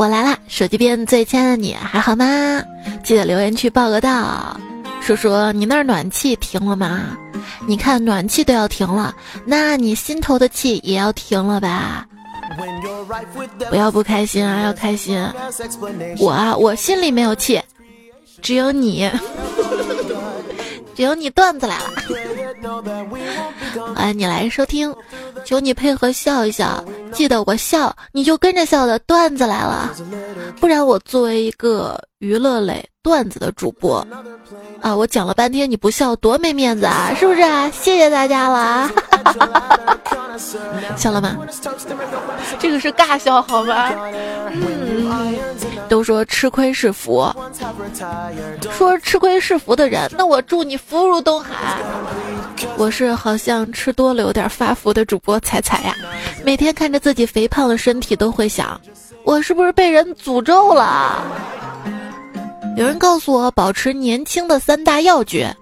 我来啦！手机边最亲爱的你还好吗？记得留言区报个到，说说你那儿暖气停了吗？你看暖气都要停了，那你心头的气也要停了吧？不要不开心啊，要开心！我啊，我心里没有气，只有你，只有你段子来了。欢迎你来收听，求你配合笑一笑，记得我笑你就跟着笑的段子来了，不然我作为一个娱乐类段子的主播，啊，我讲了半天你不笑多没面子啊，是不是啊？谢谢大家了，笑了吗？这个是尬笑好吗？嗯，都说吃亏是福，说吃亏是福的人，那我祝你福如东海。我是好像吃多了有点发福的主播彩彩呀，每天看着自己肥胖的身体都会想，我是不是被人诅咒了？有人告诉我保持年轻的三大要诀：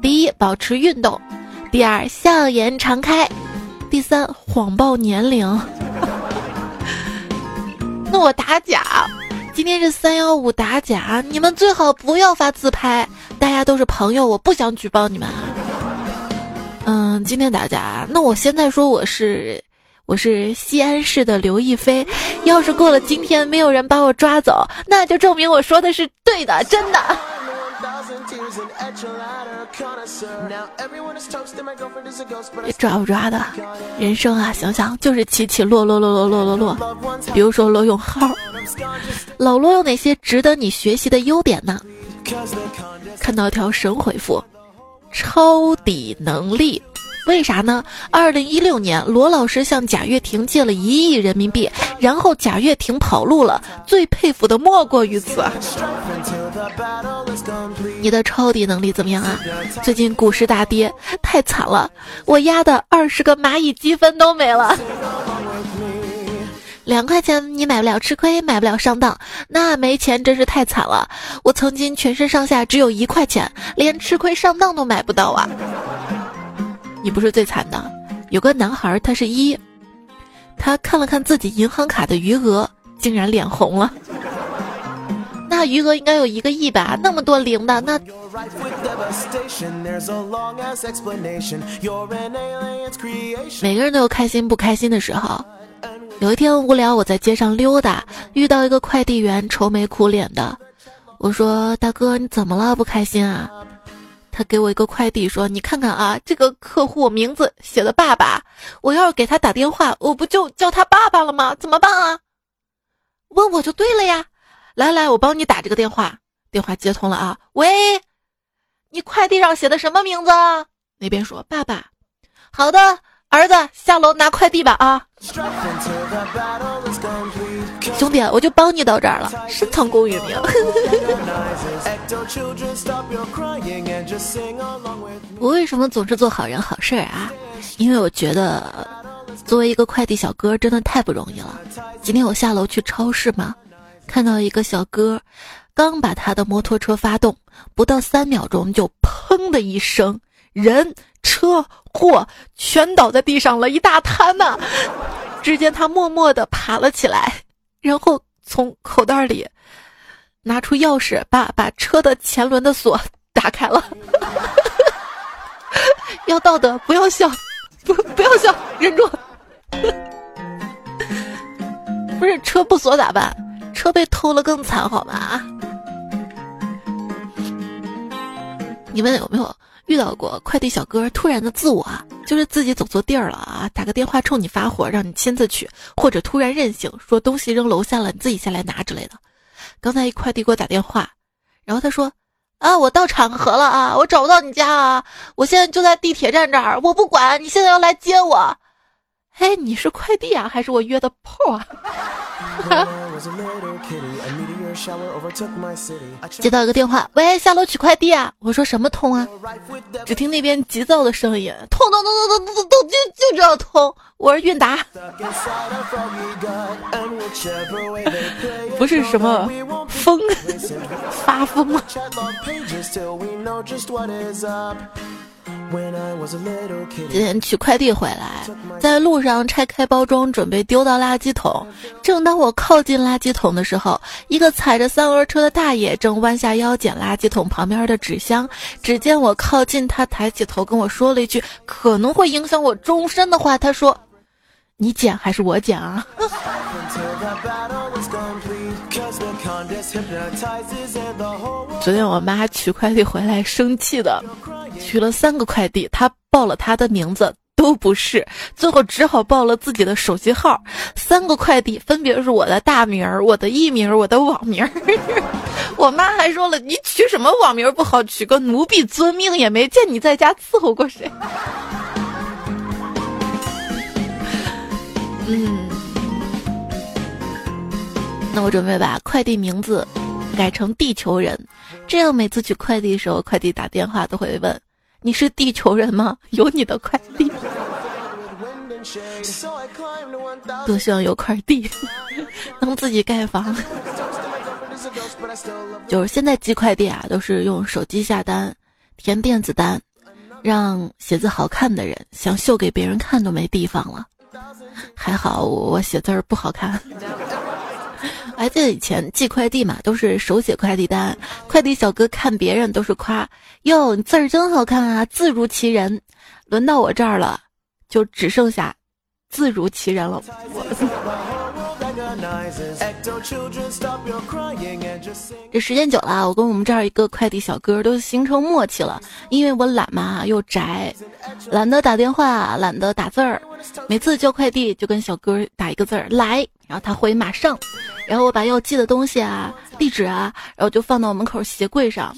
第一，保持运动；第二，笑颜常开；第三，谎报年龄。那我打假，今天是三幺五打假，你们最好不要发自拍，大家都是朋友，我不想举报你们。嗯，今天打假，那我现在说我是我是西安市的刘亦菲，要是过了今天没有人把我抓走，那就证明我说的是对的，真的。抓不抓的？人生啊，想想就是起起落落落落落落落。比如说罗永浩，老罗有哪些值得你学习的优点呢？看到一条神回复。抄底能力，为啥呢？二零一六年，罗老师向贾跃亭借了一亿人民币，然后贾跃亭跑路了。最佩服的莫过于此。你的抄底能力怎么样啊？最近股市大跌，太惨了，我压的二十个蚂蚁积分都没了。两块钱你买不了吃亏，买不了上当，那没钱真是太惨了。我曾经全身上下只有一块钱，连吃亏上当都买不到啊！你不是最惨的，有个男孩他是一，他看了看自己银行卡的余额，竟然脸红了。那余额应该有一个亿吧？那么多零的，那每个人都有开心不开心的时候。有一天无聊，我在街上溜达，遇到一个快递员，愁眉苦脸的。我说：“大哥，你怎么了？不开心啊？”他给我一个快递，说：“你看看啊，这个客户名字写的爸爸，我要是给他打电话，我不就叫他爸爸了吗？怎么办啊？”问我就对了呀。来来，我帮你打这个电话。电话接通了啊，喂，你快递上写的什么名字？那边说爸爸。好的。儿子，下楼拿快递吧啊！兄弟，我就帮你到这儿了，深藏功与名。我为什么总是做好人好事儿啊？因为我觉得，作为一个快递小哥，真的太不容易了。今天我下楼去超市嘛，看到一个小哥，刚把他的摩托车发动，不到三秒钟就砰的一声。人、车、货全倒在地上了一大滩呢。只见他默默地爬了起来，然后从口袋里拿出钥匙，把把车的前轮的锁打开了。要道德，不要笑，不不要笑，忍住。不是车不锁咋办？车被偷了更惨，好吗？你们有没有？遇到过快递小哥突然的自我，就是自己走错地儿了啊，打个电话冲你发火，让你亲自取，或者突然任性说东西扔楼下了，你自己下来拿之类的。刚才一快递给我打电话，然后他说：“啊，我到场合了啊，我找不到你家啊，我现在就在地铁站这儿，我不管你现在要来接我。”嘿，你是快递啊，还是我约的炮啊？接到一个电话，喂，下楼取快递啊！我说什么通啊？只听那边急躁的声音，通通通通通通通，就就知道通。我是韵达，不是什么疯发疯吗？今天取快递回来，在路上拆开包装，准备丢到垃圾桶。正当我靠近垃圾桶的时候，一个踩着三轮车的大爷正弯下腰捡垃圾桶旁边的纸箱。只见我靠近他，抬起头跟我说了一句可能会影响我终身的话。他说：“你捡还是我捡啊？” 昨天我妈取快递回来，生气的取了三个快递，她报了她的名字都不是，最后只好报了自己的手机号。三个快递分别是我的大名儿、我的艺名儿、我的网名儿。我妈还说了，你取什么网名不好，取个奴婢遵命，也没见你在家伺候过谁。嗯。我准备把快递名字改成地球人，这样每次取快递的时候，快递打电话都会问：“你是地球人吗？有你的快递。”多希望有块地，能自己盖房。就是现在寄快递啊，都是用手机下单，填电子单，让写字好看的人想秀给别人看都没地方了。还好我写字儿不好看。还记得以前寄快递嘛，都是手写快递单，快递小哥看别人都是夸哟，你字儿真好看啊，字如其人。轮到我这儿了，就只剩下字如其人了。这时间久了，我跟我们这儿一个快递小哥都形成默契了，因为我懒嘛，又宅，懒得打电话，懒得打字儿，每次叫快递就跟小哥打一个字儿来，然后他回马上。然后我把要寄的东西啊、地址啊，然后就放到门口鞋柜上。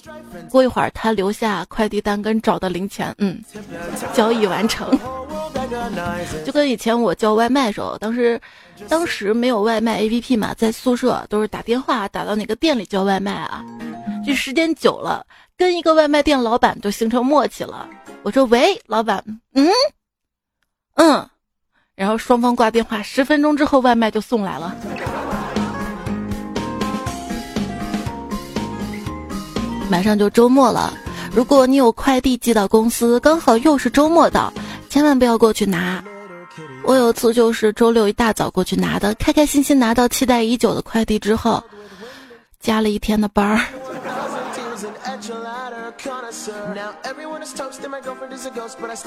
过一会儿，他留下快递单跟找的零钱，嗯，交易完成。就跟以前我叫外卖的时候，当时当时没有外卖 APP 嘛，在宿舍都是打电话打到哪个店里叫外卖啊。这时间久了，跟一个外卖店老板就形成默契了。我说：“喂，老板，嗯，嗯。”然后双方挂电话，十分钟之后外卖就送来了。马上就周末了，如果你有快递寄到公司，刚好又是周末到，千万不要过去拿。我有次就是周六一大早过去拿的，开开心心拿到期待已久的快递之后，加了一天的班儿。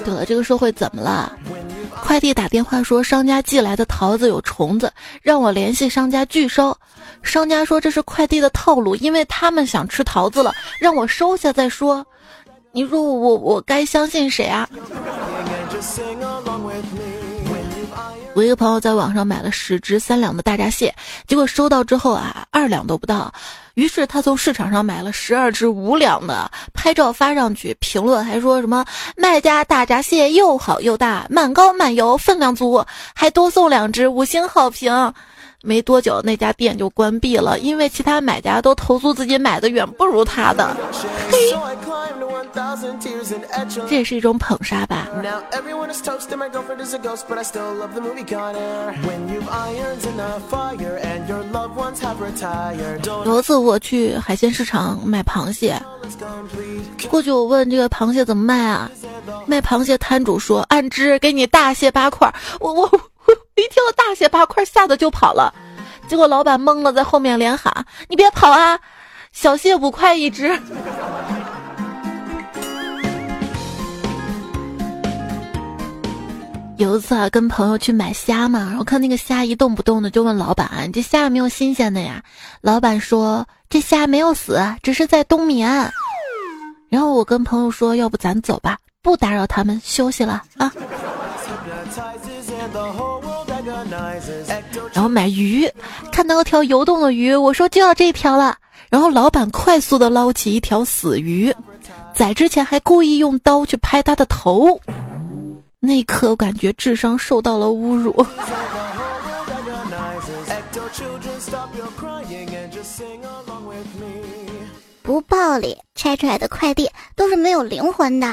对了，这个社会怎么了？快递打电话说商家寄来的桃子有虫子，让我联系商家拒收。商家说这是快递的套路，因为他们想吃桃子了，让我收下再说。你说我我该相信谁啊？我一个朋友在网上买了十只三两的大闸蟹，结果收到之后啊，二两都不到。于是他从市场上买了十二只五两的，拍照发上去，评论还说什么卖家大闸蟹又好又大，满膏满油，分量足，还多送两只，五星好评。没多久，那家店就关闭了，因为其他买家都投诉自己买的远不如他的。嘿，这也是一种捧杀吧。有一次我去海鲜市场买螃蟹，过去我问这个螃蟹怎么卖啊？卖螃蟹摊主说按只给你大卸八块。我我。一听到大蟹八块，吓得就跑了。结果老板懵了，在后面连喊：“你别跑啊，小蟹五块一只。”有一次啊，跟朋友去买虾嘛，然后看那个虾一动不动的，就问老板：“你这虾有没有新鲜的呀？”老板说：“这虾没有死，只是在冬眠。”然后我跟朋友说：“要不咱走吧，不打扰他们休息了啊。”然后买鱼，看到条游动的鱼，我说就要这条了。然后老板快速的捞起一条死鱼，宰之前还故意用刀去拍他的头，那一刻我感觉智商受到了侮辱。不暴力，拆出来的快递都是没有灵魂的。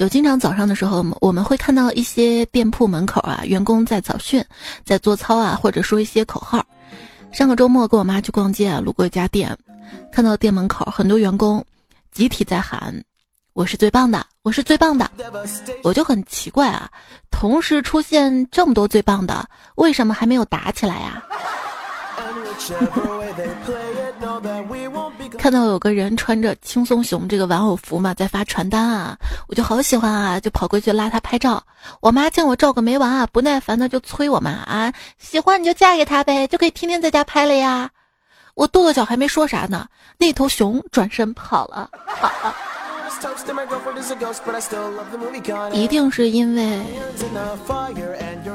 就经常早上的时候，我们会看到一些店铺门口啊，员工在早训，在做操啊，或者说一些口号。上个周末跟我妈去逛街啊，路过一家店，看到店门口很多员工集体在喊：“我是最棒的，我是最棒的。”我就很奇怪啊，同时出现这么多最棒的，为什么还没有打起来呀？看到有个人穿着轻松熊这个玩偶服嘛，在发传单啊，我就好喜欢啊，就跑过去拉他拍照。我妈见我照个没完啊，不耐烦的就催我妈啊，喜欢你就嫁给他呗，就可以天天在家拍了呀。我跺跺脚还没说啥呢，那头熊转身跑了，跑了。一定是因为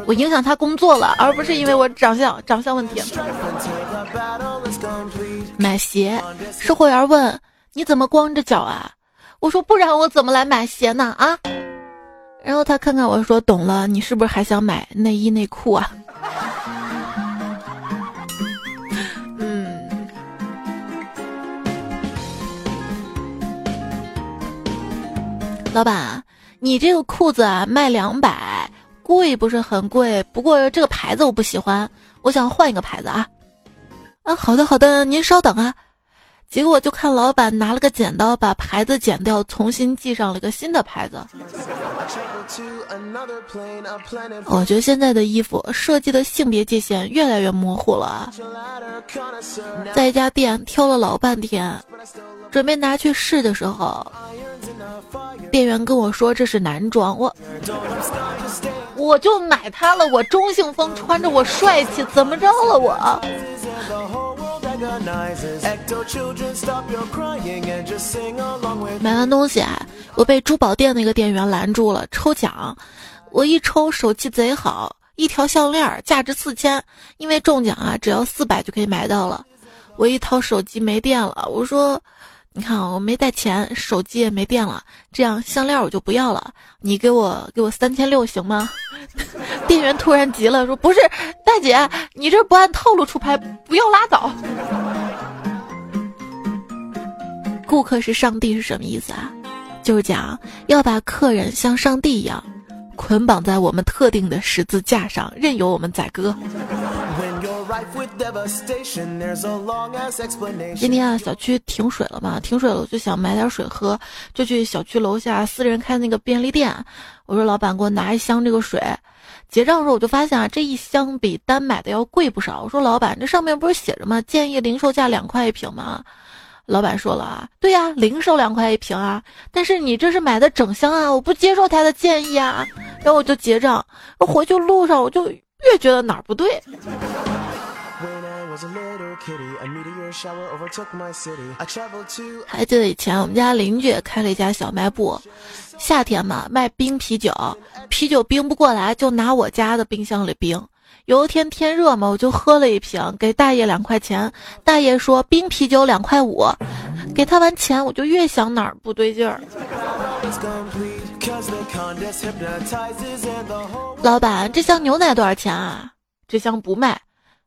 我影响他工作了，而不是因为我长相长相问题。买鞋，售货员问你怎么光着脚啊？我说不然我怎么来买鞋呢？啊？然后他看看我说懂了，你是不是还想买内衣内裤啊？嗯老板，你这个裤子啊卖两百，贵不是很贵，不过这个牌子我不喜欢，我想换一个牌子啊。啊，好的好的，您稍等啊。结果就看老板拿了个剪刀把牌子剪掉，重新系上了个新的牌子。我觉得现在的衣服设计的性别界限越来越模糊了。在一家店挑了老半天，准备拿去试的时候。店员跟我说这是男装，我我就买它了。我中性风穿着我帅气，怎么着了我？买完东西啊，我被珠宝店那个店员拦住了，抽奖。我一抽手气贼好，一条项链价值四千，因为中奖啊，只要四百就可以买到了。我一掏手机没电了，我说。你看啊，我没带钱，手机也没电了，这样项链我就不要了。你给我给我三千六行吗？店员突然急了，说：“不是，大姐，你这不按套路出牌，不要拉倒。”顾客是上帝是什么意思啊？就是讲要把客人像上帝一样捆绑在我们特定的十字架上，任由我们宰割。今天啊，小区停水了嘛？停水了，我就想买点水喝，就去小区楼下私人开那个便利店。我说老板，给我拿一箱这个水。结账的时候我就发现啊，这一箱比单买的要贵不少。我说老板，这上面不是写着吗？建议零售价两块一瓶吗？老板说了啊，对呀，零售两块一瓶啊，但是你这是买的整箱啊，我不接受他的建议啊。然后我就结账，回去路上我就越觉得哪儿不对。还记得以前我们家邻居开了一家小卖部，夏天嘛卖冰啤酒，啤酒冰不过来就拿我家的冰箱里冰。有一天天热嘛，我就喝了一瓶，给大爷两块钱。大爷说冰啤酒两块五，给他完钱我就越想哪儿不对劲儿。老板，这箱牛奶多少钱啊？这箱不卖。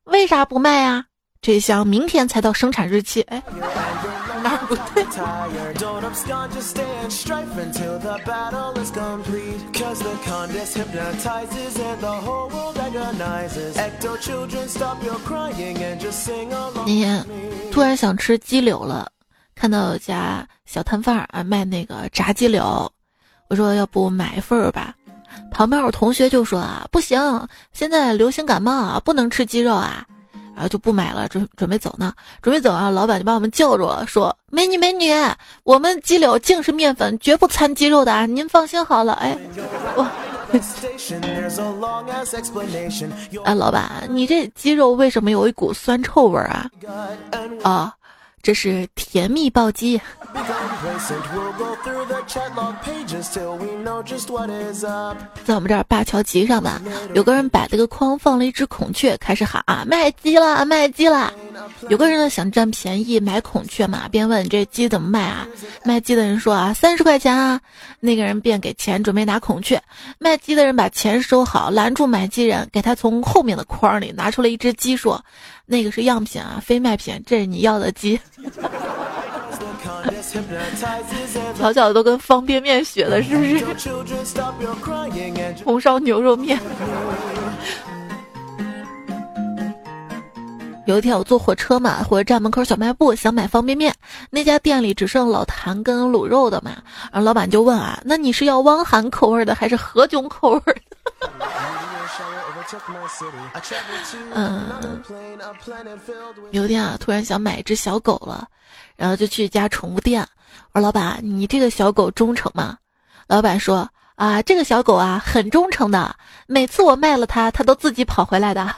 为啥不卖呀？这箱明天才到生产日期。哎，哪儿不对？那天突然想吃鸡柳了，看到有家小摊贩啊卖那个炸鸡柳，我说要不买一份儿吧。旁边我同学就说啊，不行，现在流行感冒啊，不能吃鸡肉啊，然后就不买了，准准备走呢，准备走啊，老板就把我们叫住了，说美女美女，我们鸡柳净是面粉，绝不掺鸡肉的啊，您放心好了，哎，哇，哎，老板，你这鸡肉为什么有一股酸臭味啊？啊。这是甜蜜暴击，在我们这儿灞桥集上吧，有个人摆了个筐，放了一只孔雀，开始喊啊卖鸡了，卖鸡了。有个人呢想占便宜买孔雀嘛，便问这鸡怎么卖啊？卖鸡的人说啊三十块钱啊。那个人便给钱准备拿孔雀，卖鸡的人把钱收好，拦住买鸡人，给他从后面的筐里拿出了一只鸡，说。那个是样品啊，非卖品，这是你要的鸡。小小的都跟方便面学的，是不是？红烧牛肉面。有一天我坐火车嘛，火车站门口小卖部想买方便面，那家店里只剩老坛跟卤肉的嘛，然后老板就问啊，那你是要汪涵口味的还是何炅口味的？嗯，有一天啊，突然想买一只小狗了，然后就去一家宠物店，我说老板，你这个小狗忠诚吗？老板说啊，这个小狗啊很忠诚的，每次我卖了它，它都自己跑回来的。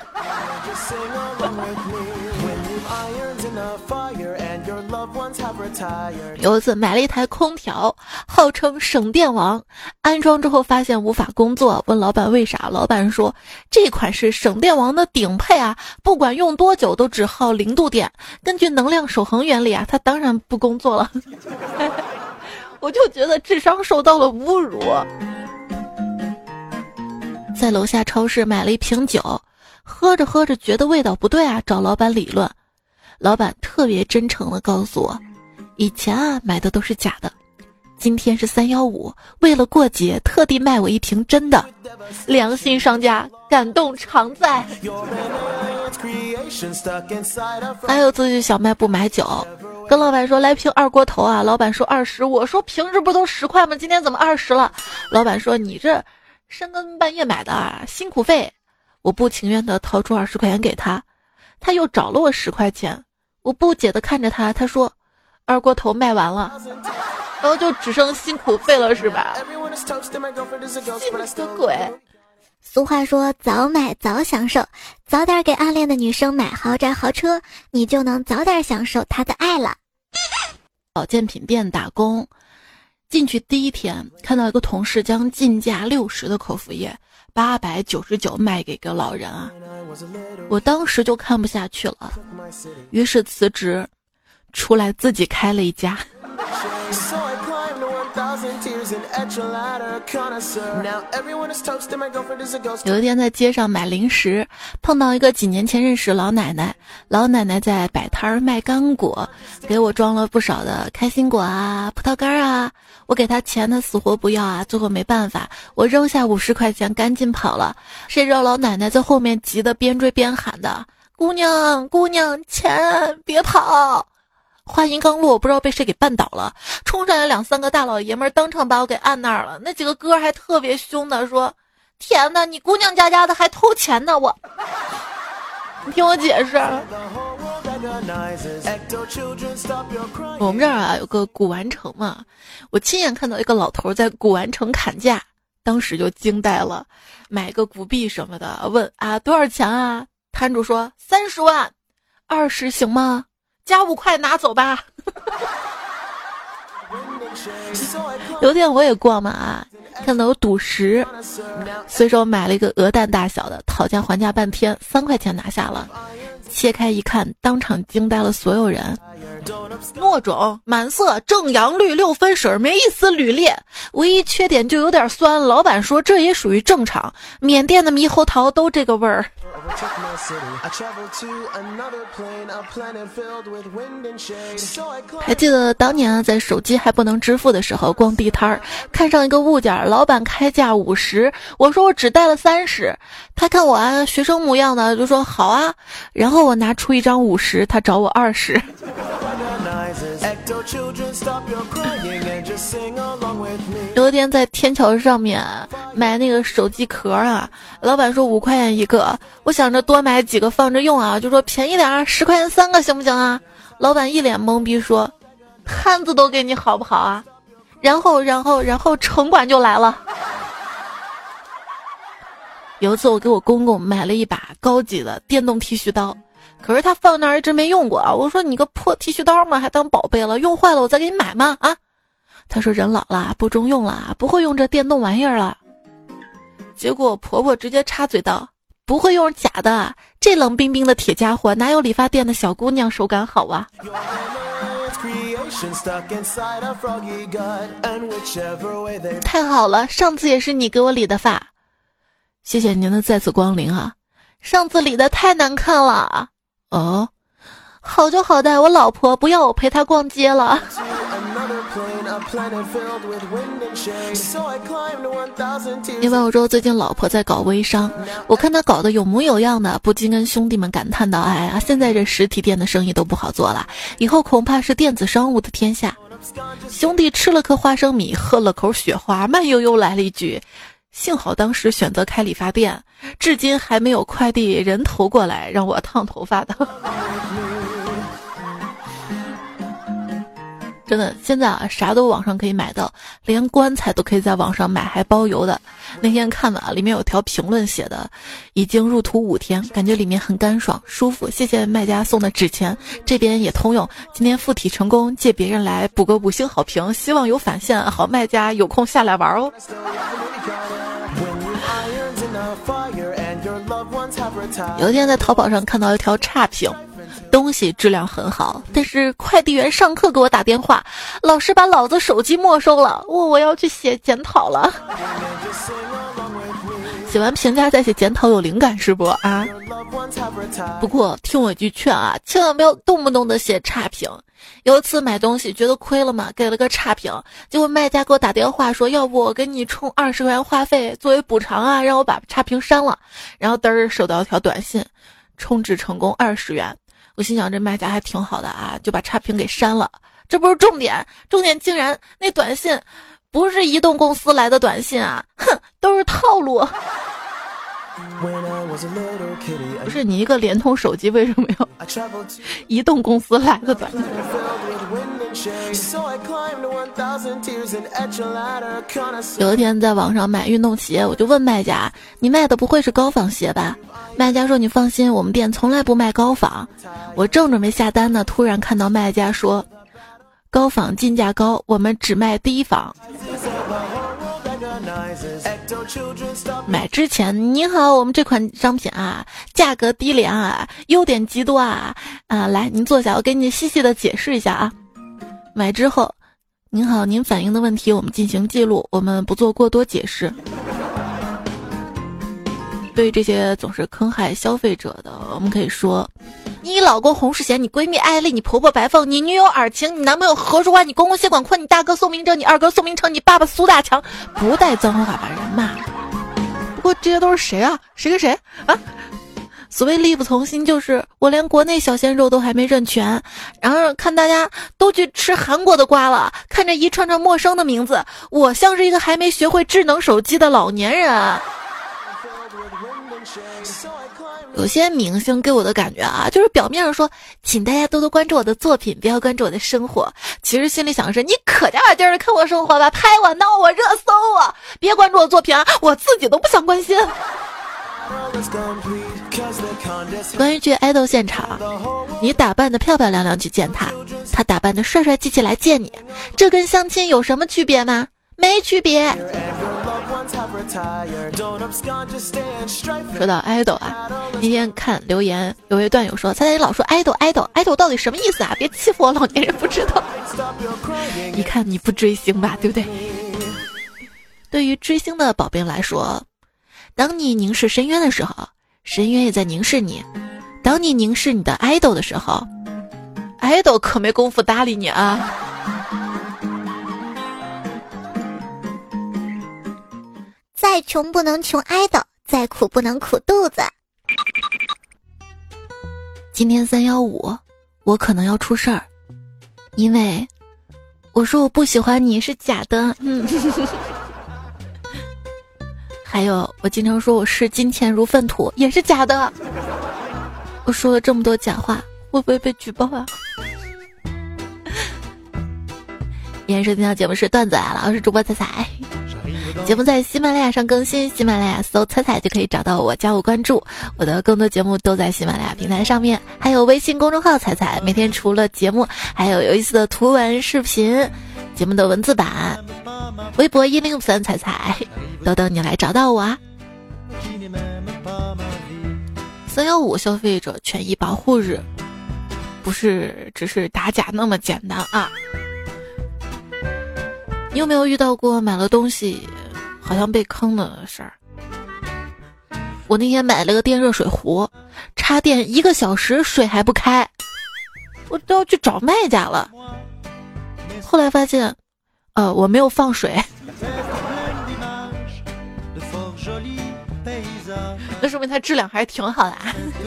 有一次买了一台空调，号称省电王，安装之后发现无法工作，问老板为啥？老板说这款是省电王的顶配啊，不管用多久都只耗零度电。根据能量守恒原理啊，它当然不工作了。我就觉得智商受到了侮辱。在楼下超市买了一瓶酒，喝着喝着觉得味道不对啊，找老板理论。老板特别真诚的告诉我，以前啊买的都是假的，今天是三幺五，为了过节特地卖我一瓶真的，良心商家感动常在。还有自己小卖部买酒，跟老板说来瓶二锅头啊，老板说二十，我说平时不都十块吗？今天怎么二十了？老板说你这深更半夜买的啊，辛苦费。我不情愿的掏出二十块钱给他，他又找了我十块钱。我不解的看着他，他说：“二锅头卖完了，然后就只剩辛苦费了，是吧？”什么鬼？俗话说：“早买早享受，早点给暗恋的女生买豪宅豪车，你就能早点享受她的爱了。”保健品店打工，进去第一天看到一个同事将进价六十的口服液八百九十九卖给个老人啊。我当时就看不下去了，于是辞职，出来自己开了一家。有一天在街上买零食，碰到一个几年前认识老奶奶。老奶奶在摆摊儿卖干果，给我装了不少的开心果啊、葡萄干啊。我给她钱，她死活不要啊。最后没办法，我扔下五十块钱，赶紧跑了。谁知道老奶奶在后面急得边追边喊的：“姑娘，姑娘，钱，别跑！”话音刚落，不知道被谁给绊倒了，冲上来两三个大老爷们，当场把我给按那儿了。那几个哥还特别凶的说：“天哪，你姑娘家家的还偷钱呢！”我，你听我解释。我们这儿啊有个古玩城嘛，我亲眼看到一个老头在古玩城砍价，当时就惊呆了。买个古币什么的，问啊多少钱啊？摊主说三十万，二十行吗？加五块拿走吧。有天我也逛嘛啊，看到有赌石，随手买了一个鹅蛋大小的，讨价还价半天，三块钱拿下了。切开一看，当场惊呆了所有人。糯种满色正阳绿六分水，没一丝铝裂，唯一缺点就有点酸。老板说这也属于正常，缅甸的猕猴桃都这个味儿。还记得当年啊，在手机还不能支付的时候，逛地摊儿，看上一个物件，老板开价五十，我说我只带了三十，他看我啊学生模样的，就说好啊，然后我拿出一张五十，他找我二十。有一天在天桥上面买那个手机壳啊，老板说五块钱一个，我想着多买几个放着用啊，就说便宜点啊，十块钱三个行不行啊？老板一脸懵逼说，摊子都给你好不好啊？然后然后然后城管就来了。有一次我给我公公买了一把高级的电动剃须刀。可是他放那儿一直没用过啊！我说你个破剃须刀嘛，还当宝贝了？用坏了我再给你买吗？啊！他说人老了不中用了，不会用这电动玩意儿了。结果婆婆直接插嘴道：“不会用假的，这冷冰冰的铁家伙哪有理发店的小姑娘手感好啊？”太好了，上次也是你给我理的发，谢谢您的再次光临啊！上次理的太难看了。哦，好就好在我老婆不要我陪她逛街了。因为我说最近老婆在搞微商，我看她搞得有模有样的，不禁跟兄弟们感叹道：“哎呀，现在这实体店的生意都不好做了，以后恐怕是电子商务的天下。”兄弟吃了颗花生米，喝了口雪花，慢悠悠来了一句：“幸好当时选择开理发店，至今还没有快递人头过来让我烫头发的。”真的，现在啊，啥都网上可以买到，连棺材都可以在网上买，还包邮的。那天看了，里面有条评论写的，已经入土五天，感觉里面很干爽舒服。谢谢卖家送的纸钱，这边也通用。今天附体成功，借别人来补个五星好评，希望有返现。好卖家有空下来玩哦。有一天在淘宝上看到一条差评。东西质量很好，但是快递员上课给我打电话，老师把老子手机没收了，我我要去写检讨了。写完评价再写检讨有灵感是不啊？不过听我一句劝啊，千万不要动不动的写差评。有一次买东西觉得亏了嘛，给了个差评，结果卖家给我打电话说，要不我给你充二十块钱话费作为补偿啊，让我把差评删了。然后嘚儿收到一条短信，充值成功二十元。我心想这卖家还挺好的啊，就把差评给删了。这不是重点，重点竟然那短信不是移动公司来的短信啊！哼，都是套路。不是你一个联通手机为什么要移动公司来的短信？有一天在网上买运动鞋，我就问卖家：“你卖的不会是高仿鞋吧？”卖家说：“你放心，我们店从来不卖高仿。”我正准备下单呢，突然看到卖家说：“高仿进价高，我们只卖低仿。”买之前，你好，我们这款商品啊，价格低廉啊，优点极多啊啊！来，您坐下，我给你细细的解释一下啊。买之后，您好，您反映的问题我们进行记录，我们不做过多解释。对于这些总是坑害消费者的，我们可以说：你老公洪世贤，你闺蜜艾丽，你婆婆白凤，你女友尔晴，你男朋友何书欢，你公公谢广坤，你大哥宋明哲，你二哥宋明成，你爸爸苏大强，不带脏话把人骂。不过这些都是谁啊？谁跟谁啊？所谓力不从心，就是我连国内小鲜肉都还没认全，然后看大家都去吃韩国的瓜了，看着一串串陌生的名字，我像是一个还没学会智能手机的老年人。有些明星给我的感觉啊，就是表面上说，请大家多多关注我的作品，不要关注我的生活，其实心里想的是，你可加把劲儿看我生活吧，拍我闹我热搜啊，别关注我作品啊，我自己都不想关心。关于去爱豆现场，你打扮的漂漂亮亮去见他，他打扮的帅帅气气来见你，这跟相亲有什么区别吗？没区别。说到爱豆啊，那天看留言，有位段友说：“猜猜你老说爱豆爱豆爱豆到底什么意思啊？别欺负我老年人不知道。一看你不追星吧，对不对？对于追星的宝贝来说。”当你凝视深渊的时候，深渊也在凝视你；当你凝视你的爱豆的时候，爱豆可没工夫搭理你啊！再穷不能穷爱豆，再苦不能苦肚子。今天三幺五，我可能要出事儿，因为我说我不喜欢你是假的。嗯。还有，我经常说我视金钱如粪土，也是假的。我说了这么多假话，会不会被举报啊？今天收听到节目是段子来了，我是主播彩彩。节目在喜马拉雅上更新，喜马拉雅搜“彩彩”就可以找到我，加我关注。我的更多节目都在喜马拉雅平台上面，还有微信公众号“彩彩”，每天除了节目，还有有意思的图文视频。节目的文字版，微博一零五三彩彩，都等你来找到我啊！三幺五消费者权益保护日，不是只是打假那么简单啊！你有没有遇到过买了东西好像被坑的事儿？我那天买了个电热水壶，插电一个小时水还不开，我都要去找卖家了。后来发现，呃，我没有放水。那说明它质量还是挺好的。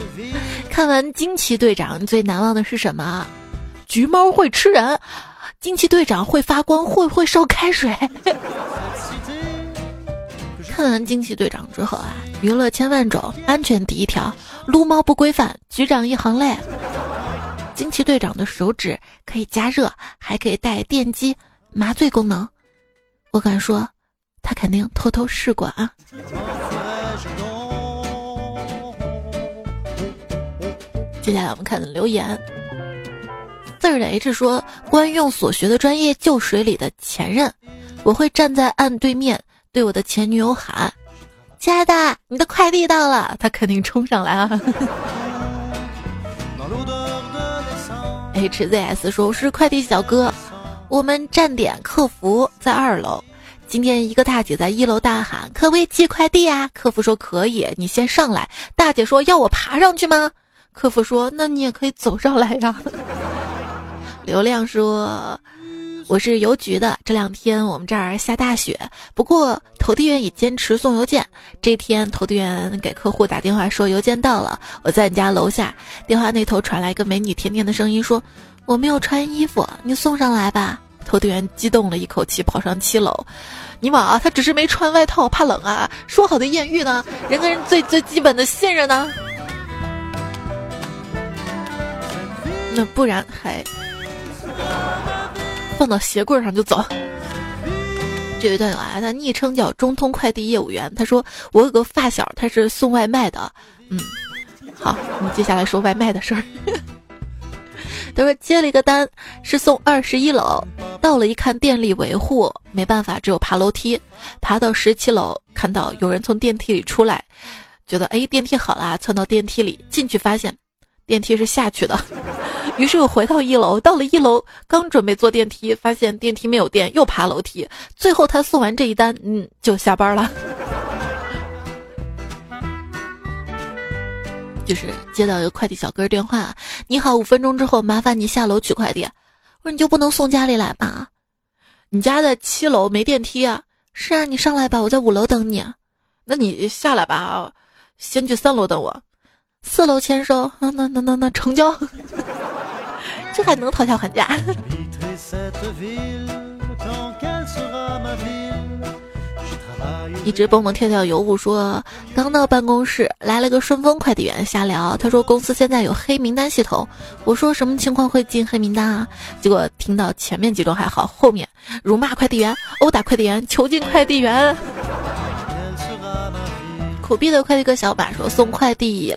看完惊奇队长，你最难忘的是什么？橘猫会吃人，惊奇队长会发光，会不会烧开水？看完惊奇队长之后啊，娱乐千万种，安全第一条，撸猫不规范，局长一行泪。惊奇队长的手指可以加热，还可以带电击麻醉功能。我敢说，他肯定偷偷试过啊。接下来我们看留言。字儿的 H 说：“官用所学的专业救水里的前任，我会站在岸对面，对我的前女友喊：‘亲爱的，你的快递到了。’他肯定冲上来啊。”HZS 说：“我是快递小哥，我们站点客服在二楼。今天一个大姐在一楼大喊：‘可不可以寄快递啊？’客服说：‘可以，你先上来。’大姐说：‘要我爬上去吗？’”客服说：“那你也可以走上来呀。”流量说：“我是邮局的，这两天我们这儿下大雪，不过投递员也坚持送邮件。这天投递员给客户打电话说邮件到了，我在你家楼下。电话那头传来一个美女甜甜的声音说：‘我没有穿衣服，你送上来吧。’投递员激动了一口气跑上七楼。尼玛，他只是没穿外套，怕冷啊！说好的艳遇呢？人跟人最最基本的信任呢？”那不然还 放到鞋柜上就走。这位段友啊，他昵称叫中通快递业务员。他说：“我有个发小，他是送外卖的。”嗯，好，我们接下来说外卖的事儿。他说接了一个单，是送二十一楼，到了一看电力维护，没办法，只有爬楼梯。爬到十七楼，看到有人从电梯里出来，觉得哎电梯好啦，窜到电梯里进去，发现电梯是下去的。于是又回到一楼，到了一楼，刚准备坐电梯，发现电梯没有电，又爬楼梯。最后他送完这一单，嗯，就下班了。就是接到一个快递小哥电话：“你好，五分钟之后麻烦你下楼取快递。”我说：“你就不能送家里来吗？你家在七楼没电梯啊？”“是啊，你上来吧，我在五楼等你。”“那你下来吧，先去三楼等我。”“四楼签收。”“那那那那那成交。”这还能讨价还价？一直蹦蹦跳跳尤物说，刚到办公室来了个顺丰快递员瞎聊，他说公司现在有黑名单系统。我说什么情况会进黑名单啊？结果听到前面几种还好，后面辱骂快递员、殴打快递员、囚禁快递员。苦逼的快递哥小马说送快递。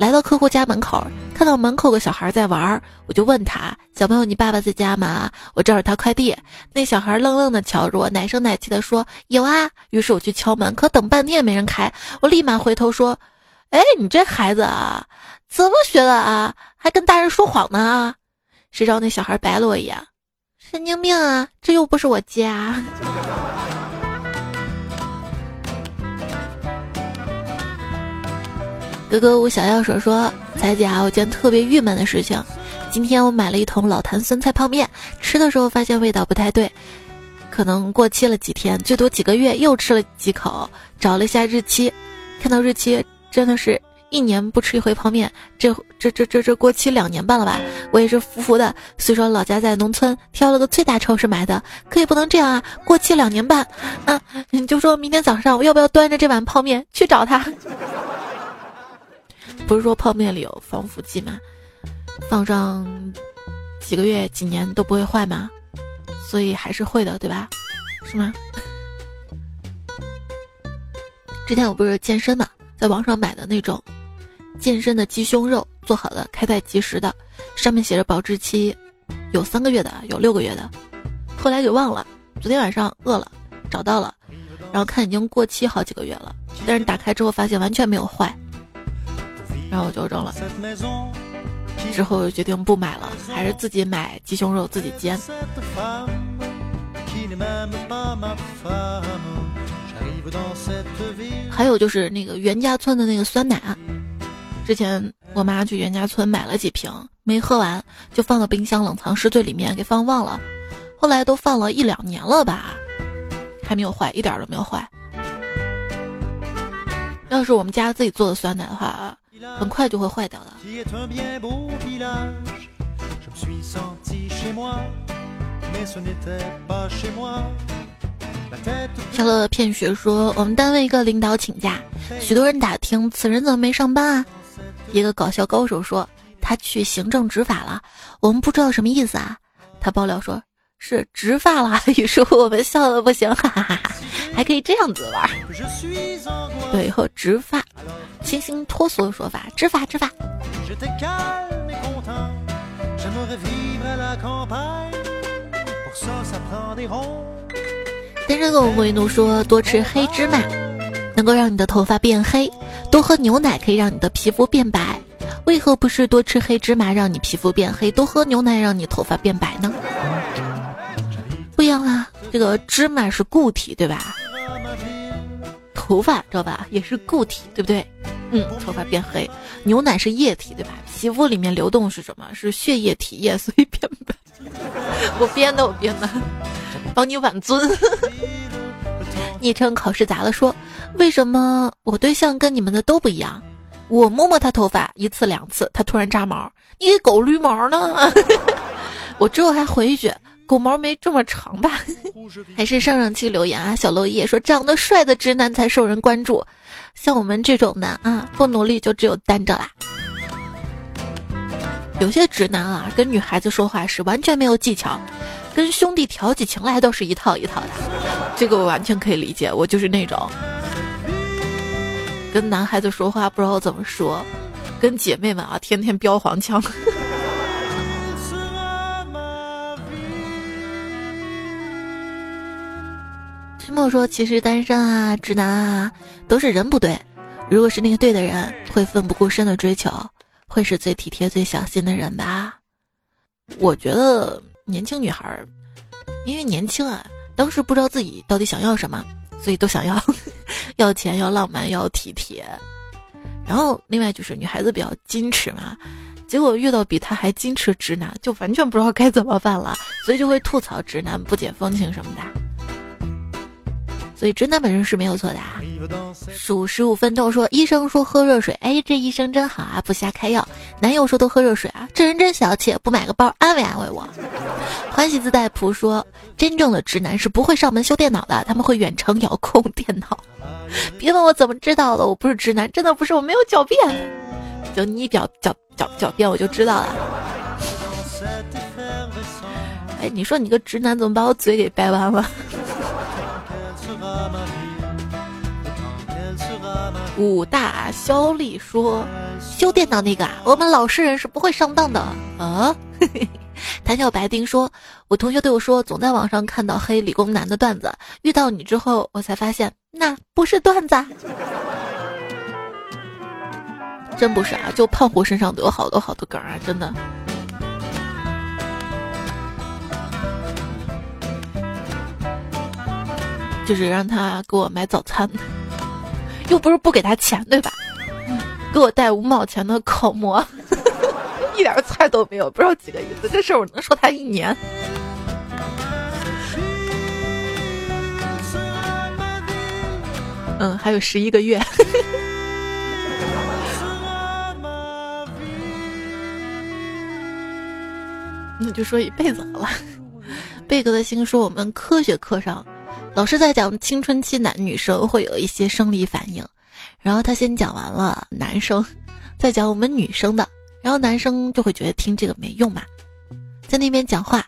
来到客户家门口，看到门口个小孩在玩，我就问他：“小朋友，你爸爸在家吗？”我这儿有他快递。那小孩愣愣的瞧着我，奶声奶气的说：“有啊。”于是我去敲门，可等半天也没人开，我立马回头说：“哎，你这孩子啊，怎么学的啊？还跟大人说谎呢啊？”谁知道那小孩白了我一眼：“神经病啊，这又不是我家。”哥哥我小药水说：“彩姐啊，我件特别郁闷的事情。今天我买了一桶老坛酸菜泡面，吃的时候发现味道不太对，可能过期了几天，最多几个月。又吃了几口，找了一下日期，看到日期真的是一年不吃一回泡面，这这这这这过期两年半了吧？我也是服服的。虽说老家在农村，挑了个最大超市买的，可也不能这样啊！过期两年半，啊，你就说明天早上我要不要端着这碗泡面去找他？”不是说泡面里有防腐剂吗？放上几个月、几年都不会坏吗？所以还是会的，对吧？是吗？之前我不是健身嘛，在网上买的那种健身的鸡胸肉，做好的，开袋即食的，上面写着保质期有三个月的，有六个月的。后来给忘了，昨天晚上饿了，找到了，然后看已经过期好几个月了，但是打开之后发现完全没有坏。然后我就扔了，之后决定不买了，还是自己买鸡胸肉自己煎。还有就是那个袁家村的那个酸奶，之前我妈去袁家村买了几瓶，没喝完就放到冰箱冷藏室最里面给放忘了。后来都放了一两年了吧，还没有坏，一点都没有坏。要是我们家自己做的酸奶的话，很快就会坏掉的。笑乐骗学说，我们单位一个领导请假，许多人打听此人怎么没上班啊？一个搞笑高手说他去行政执法了，我们不知道什么意思啊？他爆料说是植发了，于是我们笑的不行，哈哈哈哈，还可以这样子玩。对，以后植发，清新脱俗的说法，植发植发。单身狗为奴说：“多吃黑芝麻能够让你的头发变黑，多喝牛奶可以让你的皮肤变白。为何不是多吃黑芝麻让你皮肤变黑，多喝牛奶让你头发变白呢？不一样啦，这个芝麻是固体，对吧？头发知道吧，也是固体，对不对？嗯，头发变黑。牛奶是液体，对吧？皮肤里面流动是什么？是血液体液，所以变白。我编的，我编的。”帮你挽尊。昵称考试砸了说：“为什么我对象跟你们的都不一样？我摸摸他头发一次两次，他突然扎毛，你给狗捋毛呢？” 我之后还回一句：“狗毛没这么长吧？” 还是上上期留言啊，小落叶说：“长得帅的直男才受人关注，像我们这种的啊，不努力就只有单着啦。”有些直男啊，跟女孩子说话是完全没有技巧。跟兄弟挑起情来都是一套一套的，这个我完全可以理解。我就是那种跟男孩子说话不知道怎么说，跟姐妹们啊天天飙黄腔。陈默说：“其实单身啊，直男啊，都是人不对。如果是那个对的人，会奋不顾身的追求，会是最体贴、最小心的人吧？我觉得。”年轻女孩儿，因为年轻啊，当时不知道自己到底想要什么，所以都想要，要钱，要浪漫，要体贴。然后另外就是女孩子比较矜持嘛，结果遇到比她还矜持直男，就完全不知道该怎么办了，所以就会吐槽直男不解风情什么的。所以直男本身是没有错的。啊。数十五分钟说，医生说喝热水，哎，这医生真好啊，不瞎开药。男友说多喝热水啊，这人真小气，不买个包安慰安慰我。欢喜自带仆说，真正的直男是不会上门修电脑的，他们会远程遥控电脑。别问我怎么知道的，我不是直男，真的不是，我没有狡辩。就你狡狡狡狡辩，我就知道了。哎，你说你个直男怎么把我嘴给掰弯了？武大肖丽说：“修电脑那个啊，我们老实人是不会上当的啊。”谭小白丁说：“我同学对我说，总在网上看到黑理工男的段子，遇到你之后，我才发现那不是段子，真不是啊！就胖虎身上都有好多好多梗啊，真的。”就是让他给我买早餐。又不是不给他钱，对吧？给我带五毛钱的口蘑，一点菜都没有，不知道几个意思。这事儿我能说他一年。嗯，还有十一个月。那就说一辈子好了。贝格的心说，我们科学课上。老师在讲青春期男女生会有一些生理反应，然后他先讲完了男生，再讲我们女生的，然后男生就会觉得听这个没用嘛，在那边讲话，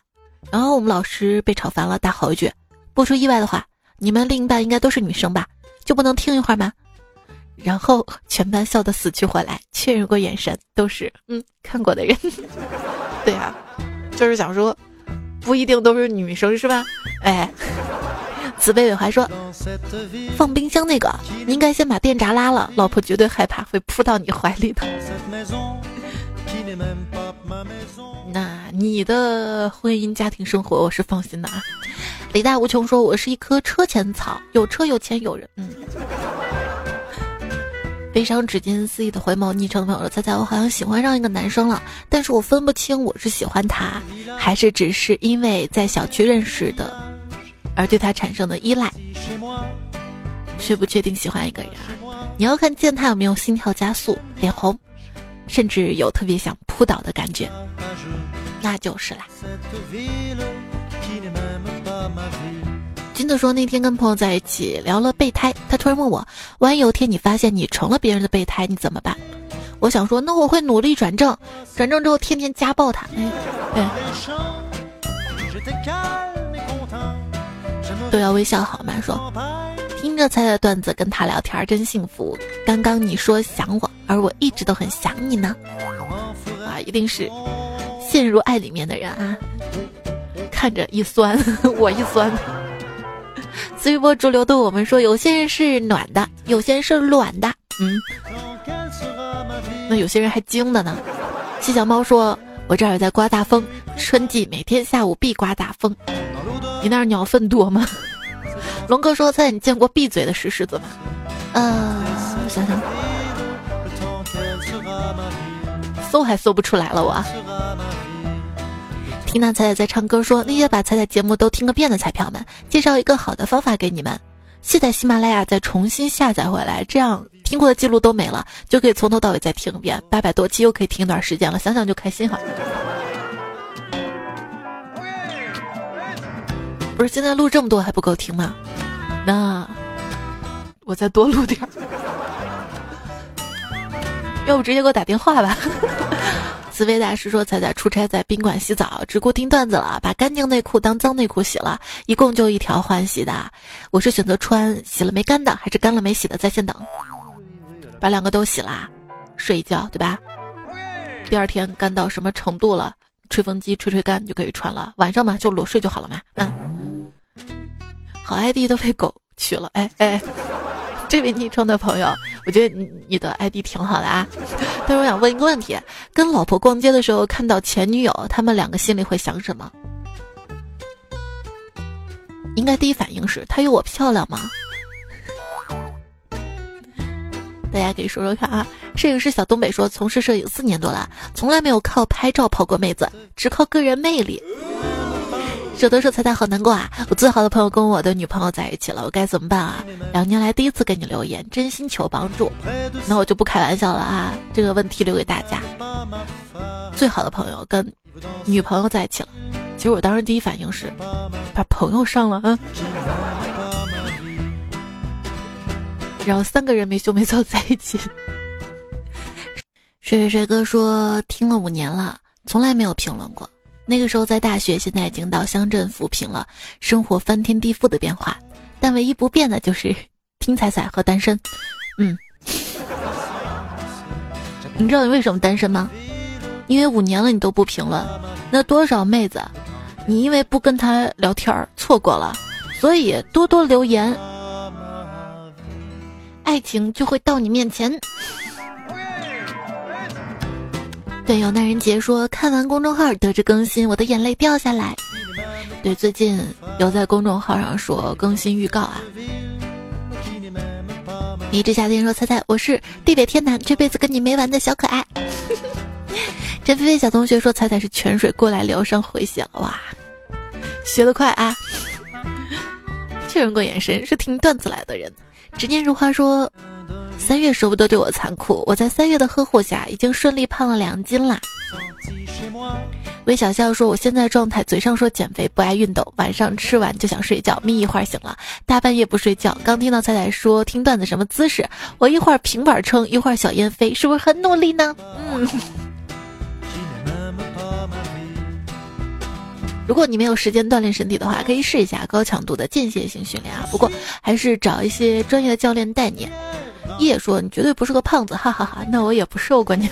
然后我们老师被吵烦了，大吼一句：“不出意外的话，你们另一半应该都是女生吧？就不能听一会儿吗？”然后全班笑得死去活来，确认过眼神，都是嗯看过的人。对啊，就是想说，不一定都是女生是吧？哎。紫薇薇还说：“放冰箱那个，你应该先把电闸拉了，老婆绝对害怕，会扑到你怀里的。”那你的婚姻家庭生活我是放心的啊。李大无穷说：“我是一棵车前草，有车有钱有人。”嗯。悲伤指尖肆意的回眸，昵称朋友说：“猜猜我好像喜欢上一个男生了，但是我分不清我是喜欢他，还是只是因为在小区认识的，而对他产生的依赖，却不确定喜欢一个人。你要看见他有没有心跳加速、脸红，甚至有特别想扑倒的感觉，那就是啦。”金子说那天跟朋友在一起聊了备胎，他突然问我：万一有天你发现你成了别人的备胎，你怎么办？我想说，那我会努力转正，转正之后天天家暴他。哎，都要微笑好吗？说听着猜的段子跟他聊天真幸福。刚刚你说想我，而我一直都很想你呢。啊，一定是陷入爱里面的人啊！看着一酸，我一酸。随波逐流的我们说，有些人是暖的，有些人是暖的，嗯，那有些人还精的呢。七小猫说：“我这儿在刮大风，春季每天下午必刮大风。”你那儿鸟粪多吗？龙哥说：“猜你见过闭嘴的石狮子吗？”呃，想想，搜还搜不出来了，我。听到彩彩在唱歌，说那些把彩彩节目都听个遍的彩票们，介绍一个好的方法给你们：卸载喜马拉雅，再重新下载回来，这样听过的记录都没了，就可以从头到尾再听一遍。八百多期又可以听一段时间了，想想就开心哈。不是现在录这么多还不够听吗？那我再多录点儿，要不直接给我打电话吧。紫薇大师说：“彩彩出差在宾馆洗澡，只顾听段子了，把干净内裤当脏内裤洗了，一共就一条换洗的。我是选择穿洗了没干的，还是干了没洗的，在线等。把两个都洗啦，睡一觉，对吧？第二天干到什么程度了，吹风机吹吹干就可以穿了。晚上嘛，就裸睡就好了嘛。嗯，好 ID 都被狗取了，哎哎。”这位昵称的朋友，我觉得你你的 ID 挺好的啊。但是我想问一个问题：跟老婆逛街的时候看到前女友，他们两个心里会想什么？应该第一反应是她有我漂亮吗？大家可以说说看啊。摄影师小东北说，从事摄影四年多了，从来没有靠拍照泡过妹子，只靠个人魅力。舍得说彩彩好难过啊！我最好的朋友跟我的女朋友在一起了，我该怎么办啊？两年来第一次给你留言，真心求帮助。那我就不开玩笑了啊！这个问题留给大家。最好的朋友跟女朋友在一起了，其实我当时第一反应是把朋友上了啊。然后三个人没羞没臊在一起。水水水哥说听了五年了，从来没有评论过。那个时候在大学，现在已经到乡镇扶贫了，生活翻天地覆的变化，但唯一不变的就是听彩彩和单身。嗯，你知道你为什么单身吗？因为五年了你都不评论，那多少妹子，你因为不跟他聊天错过了，所以多多留言，爱情就会到你面前。对，有那人杰说看完公众号得知更新，我的眼泪掉下来。对，最近有在公众号上说更新预告啊。一直夏天说猜猜，我是地北天南，这辈子跟你没完的小可爱。陈菲菲小同学说猜猜是泉水过来疗伤回血了哇，学得快啊！确认过眼神是听段子来的人。执念如花说。三月舍不得对我残酷，我在三月的呵护下已经顺利胖了两斤啦。微小笑说：“我现在状态，嘴上说减肥不爱运动，晚上吃完就想睡觉，眯一会儿醒了，大半夜不睡觉。刚听到彩彩说听段子什么姿势，我一会儿平板撑，一会儿小燕飞，是不是很努力呢？”嗯。如果你没有时间锻炼身体的话，可以试一下高强度的间歇性训练啊。不过还是找一些专业的教练带你。叶说：“你绝对不是个胖子，哈哈哈！那我也不瘦，关键。”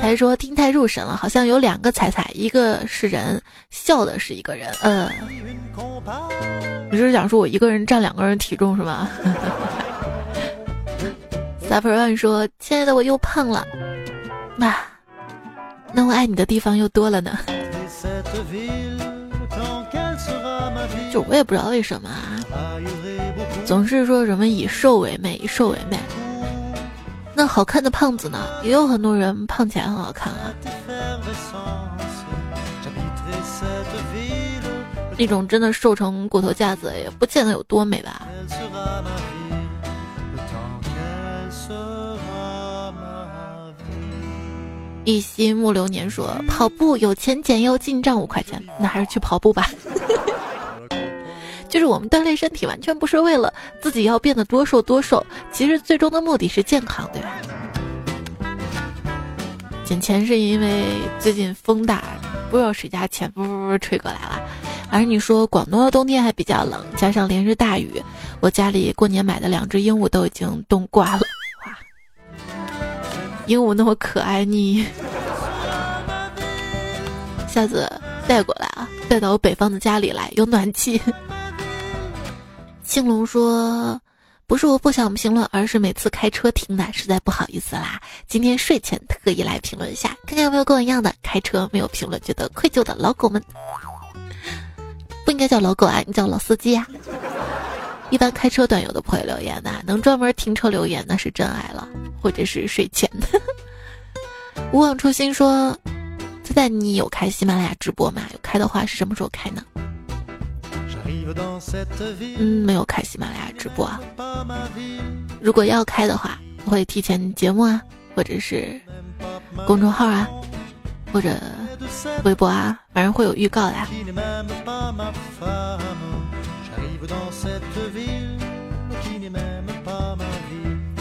还说听太入神了，好像有两个彩彩，一个是人，笑的是一个人。嗯，你是想说我一个人占两个人体重是吗？Super One 说：“亲爱的，我又胖了，那那我爱你的地方又多了呢。”我也不知道为什么啊。总是说什么以瘦为美，以瘦为美。那好看的胖子呢？也有很多人胖起来很好看啊。那种真的瘦成骨头架子，也不见得有多美吧。一心木流年说：“跑步有钱减药进账五块钱，那还是去跑步吧。就是我们锻炼身体，完全不是为了自己要变得多瘦多瘦，其实最终的目的是健康，对吧？捡钱是因为最近风大，不知道谁家钱不不不吹过来了。而你说广东的冬天还比较冷，加上连日大雨，我家里过年买的两只鹦鹉都已经冻挂了。”哇鹦鹉那么可爱，你下次带过来啊，带到我北方的家里来，有暖气。青龙说：“不是我不想评论，而是每次开车听的，实在不好意思啦。今天睡前特意来评论一下，看看有没有跟我一样的开车没有评论觉得愧疚的老狗们。不应该叫老狗啊，你叫老司机啊。一般开车段友都不会留言的，能专门停车留言那是真爱了。”或者是睡前。无忘初心说：“现在你有开喜马拉雅直播吗？有开的话是什么时候开呢？”嗯，没有开喜马拉雅直播啊。如果要开的话，我会提前节目啊，或者是公众号啊，或者微博啊，反正会有预告的。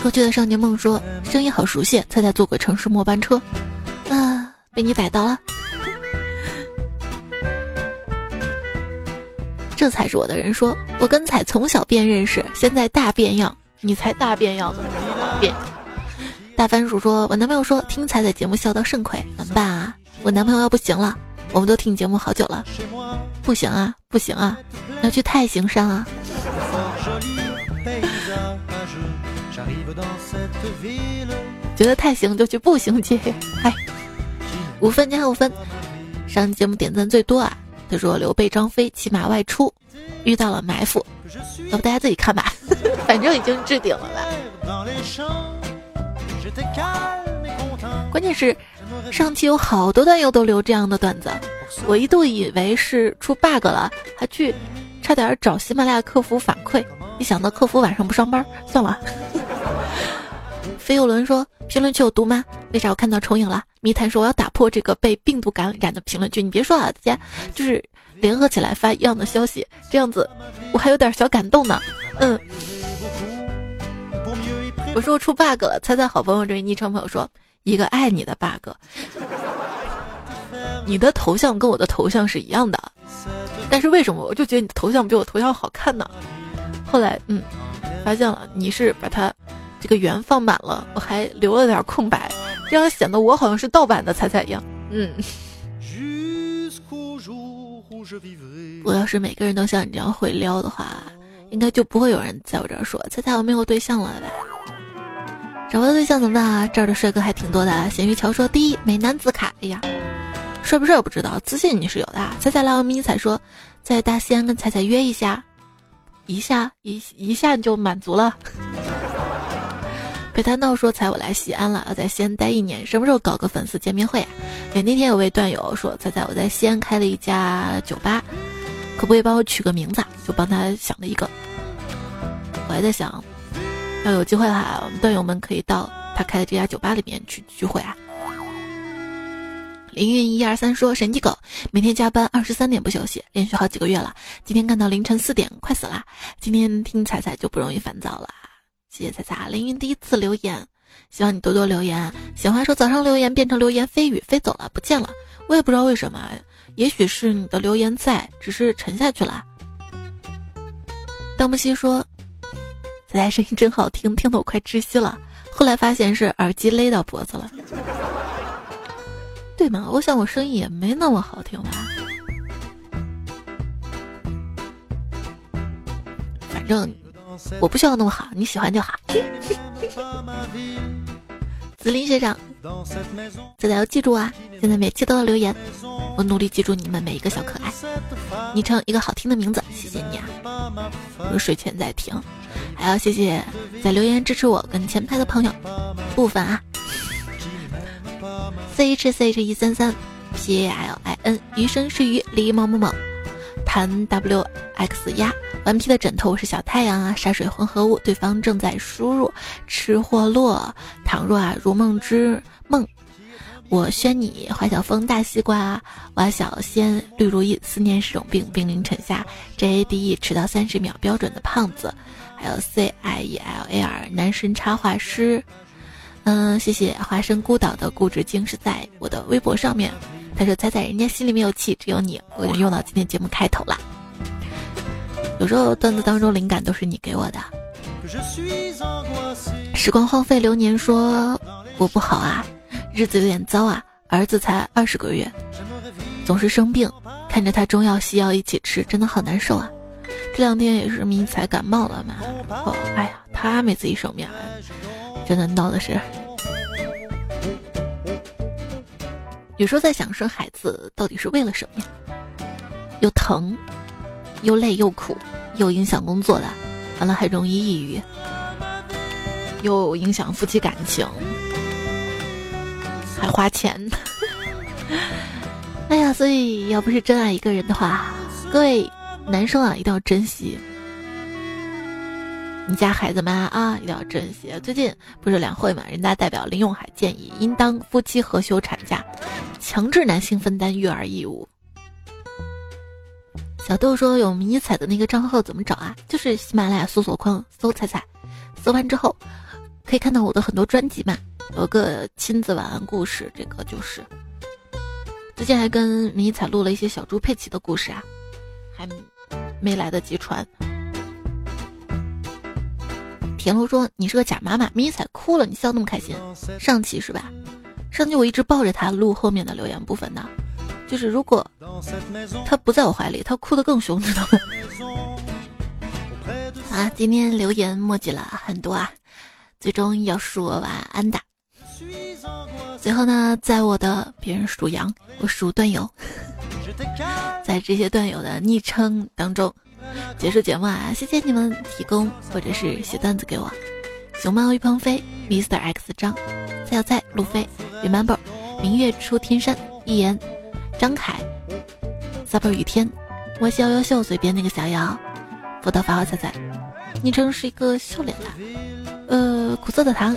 过去的少年梦说：“声音好熟悉，猜猜坐过城市末班车。”啊，被你逮到了。这才是我的人说：“我跟彩从小便认识，现在大变样。”你才大变样怎么变？大番薯说：“我男朋友说听彩彩节目笑到肾亏，怎么办啊？我男朋友要不行了，我们都听你节目好久了，不行啊，不行啊，要去太行山啊。”觉得太行就去步行街，嗨，五分加五分，上节目点赞最多啊！他说刘备张飞骑马外出，遇到了埋伏，要不大家自己看吧，反正已经置顶了吧。关键是上期有好多段友都留这样的段子，我一度以为是出 bug 了，还去差点找喜马拉雅客服反馈，一想到客服晚上不上班，算了。飞游轮说：“评论区有毒吗？为啥我看到重影了？”密探说：“我要打破这个被病毒感染的评论区。”你别说啊，大家就是联合起来发一样的消息，这样子我还有点小感动呢。嗯，我说我出 bug 了，猜猜好朋友这位昵称朋友说：“一个爱你的 bug。”你的头像跟我的头像是一样的，但是为什么我就觉得你的头像比我头像好看呢？后来嗯，发现了你是把它。这个圆放满了，我还留了点空白，这样显得我好像是盗版的彩彩一样。嗯，我要是每个人都像你这样会撩的话，应该就不会有人在我这儿说彩彩我没有对象了呗。找不到对象怎么办啊？这儿的帅哥还挺多的。咸鱼桥说第一美男子卡，哎呀，帅不帅我不知道，自信你是有的。彩彩来我迷彩说在大西安跟彩彩约一下，一下一一下就满足了。北滩道说：“彩，我来西安了，要在西安待一年，什么时候搞个粉丝见面会啊？”那天有位段友说：“彩彩，我在西安开了一家酒吧，可不可以帮我取个名字？”就帮他想了一个。我还在想，要有机会的话，我们段友们可以到他开的这家酒吧里面去聚会啊。凌云一二三说：“神奇狗每天加班二十三点不休息，连续好几个月了，今天干到凌晨四点，快死啦！今天听彩彩就不容易烦躁了。”谢谢彩彩，凌云第一次留言，希望你多多留言。小花说早上留言变成流言蜚语飞走了，不见了，我也不知道为什么，也许是你的留言在，只是沉下去了。邓木西说，彩彩声音真好听，听得我快窒息了。后来发现是耳机勒到脖子了，对吗？我想我声音也没那么好听吧，反正。我不需要那么好，你喜欢就好。紫林学长，大家要记住啊！现在每期都要留言，我努力记住你们每一个小可爱。昵称一个好听的名字，谢谢你啊！我睡前在听，还要谢谢在留言支持我跟前排的朋友。部分啊。C H C H 一三三 P A L I N 余生是鱼李某某某，谈 W X 鸭顽皮的枕头是小太阳啊，沙水混合物，对方正在输入吃货落，倘若啊如梦之梦。我宣你，华小峰大西瓜，蛙小仙绿如意，思念是种病，兵临城下，J A D E 迟到三十秒标准的胖子，还有 C I E L A R 男神插画师，嗯，谢谢华生孤岛的固执精是在我的微博上面，他说猜猜人家心里没有气，只有你，我就用到今天节目开头了。有时候段子当中灵感都是你给我的。时光荒废流年说我不好啊。日子有点糟啊，儿子才二十个月，总是生病，看着他中药西药一起吃，真的好难受啊。这两天也是迷彩感冒了嘛，哦，哎呀，他每次一生病，真的闹的是。有时候在想，生孩子到底是为了什么呀？又疼，又累又苦，又影响工作的，完了还容易抑郁，又影响夫妻感情。还花钱，哎呀，所以要不是真爱一个人的话，各位男生啊，一定要珍惜你家孩子们啊，一定要珍惜。最近不是两会嘛，人大代表林永海建议，应当夫妻合休产假，强制男性分担育儿义务。小豆说有迷彩的那个账号怎么找啊？就是喜马拉雅搜索框搜彩彩，搜完之后可以看到我的很多专辑嘛。有个亲子晚安故事，这个就是最近还跟迷彩录了一些小猪佩奇的故事啊，还没来得及传。田螺说：“你是个假妈妈。”迷彩哭了，你笑那么开心，上期是吧？上期我一直抱着他录后面的留言部分呢，就是如果他不在我怀里，他哭得更凶，知道吗？啊，今天留言墨迹了很多啊，最终要说晚安的。最后呢，在我的别人数羊，我数段友，在这些段友的昵称当中结束节目啊！谢谢你们提供或者是写段子给我。熊猫一鹏飞，Mr X 张，蔡小蔡，路飞，Remember，明月出天山，一言，张凯，Super 雨天，我笑优秀，随便那个小妖，福德发花菜菜，昵称是一个笑脸的，呃，苦涩的糖。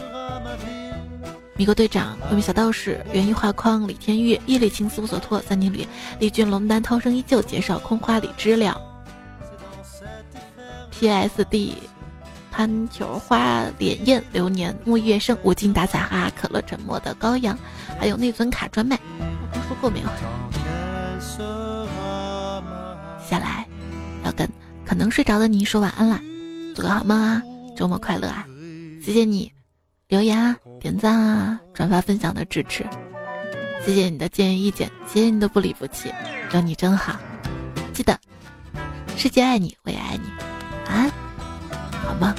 米格队长，外面小道士，园艺画框，李天玉，叶丽青，思无所托，三年里，李俊，龙丹，涛声依旧，介绍空花里知了。P.S.D，潘球花，脸艳，流年，木月生，无尽打彩哈，可乐沉默的羔羊，还有内存卡专卖，我说过没有？下来要跟可能睡着的你说晚安啦，做个好梦啊，周末快乐啊，谢谢你。留言啊，点赞啊，转发分享的支持，谢谢你的建议意见，谢谢你的不离不弃，有你真好。记得，世界爱你，我也爱你，安，好吗？